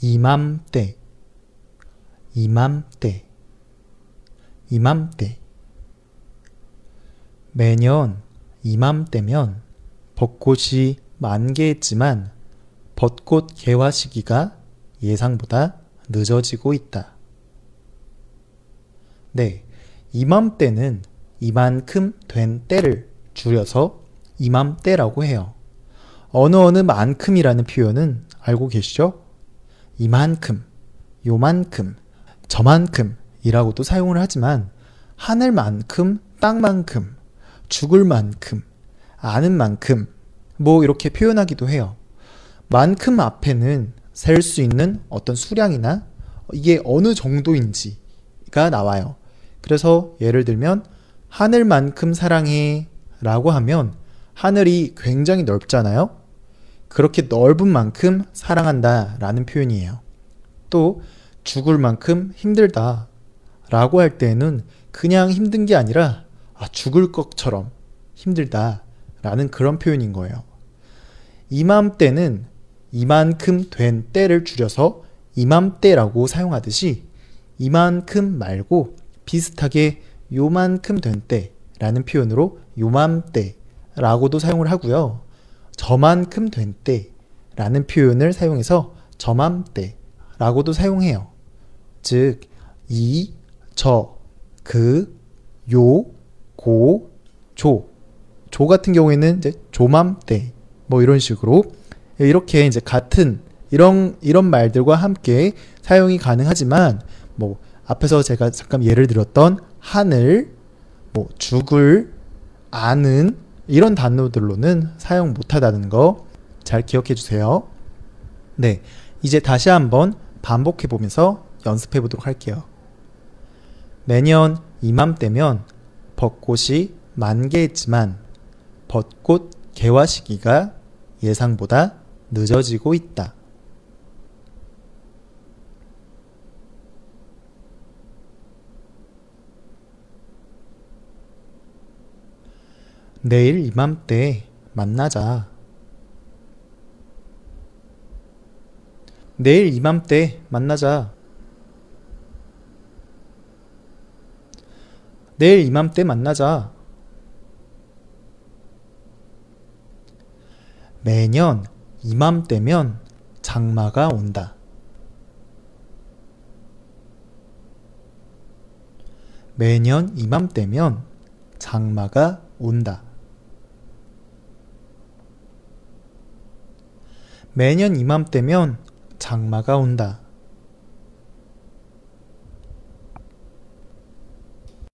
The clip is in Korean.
이맘때, 이맘때, 이맘때. 매년 이맘때면 벚꽃이 만개했지만 벚꽃 개화 시기가 예상보다 늦어지고 있다. 네, 이맘때는 이만큼 된 때를 줄여서 이맘때라고 해요. 어느 어느 만큼이라는 표현은 알고 계시죠? 이만큼, 요만큼, 저만큼이라고도 사용을 하지만 하늘만큼, 땅만큼, 죽을 만큼, 아는 만큼, 뭐 이렇게 표현하기도 해요. 만큼 앞에는 셀 수 있는 어떤 수량이나 이게 어느 정도인지가 나와요. 그래서 예를 들면 하늘만큼 사랑해 라고 하면 하늘이 굉장히 넓잖아요. 그렇게 넓은 만큼 사랑한다 라는 표현이에요. 또 죽을 만큼 힘들다 라고 할 때는 그냥 힘든 게 아니라 아, 죽을 것처럼 힘들다 라는 그런 표현인 거예요. 이맘때는 이만큼 된 때를 줄여서 이맘때라고 사용하듯이 이만큼 말고 비슷하게 요만큼 된 때라는 표현으로 요맘때라고도 사용을 하고요. 저만큼 된 때라는 표현을 사용해서 저맘때라고도 사용해요. 즉, 이, 저, 그, 요, 고, 조. 조 같은 경우에는 이제 조맘때 뭐 이런 식으로 이렇게 이제 같은 이런 이런 말들과 함께 사용이 가능하지만 뭐 앞에서 제가 잠깐 예를 들었던 하늘, 뭐 죽을, 아는 이런 단어들로는 사용 못하다는 거 잘 기억해 주세요. 네, 이제 다시 한번 반복해 보면서 연습해 보도록 할게요. 매년 이맘때면 벚꽃이 만개했지만 벚꽃 개화 시기가 예상보다 늦어지고 있다. 내일 이맘때 만나자. 내일 이맘때 만나자. 내일 이맘때 만나자. 매년 이맘때면 장마가 온다. 매년 이맘때면 장마가 온다. 매년 이맘때면 장마가 온다.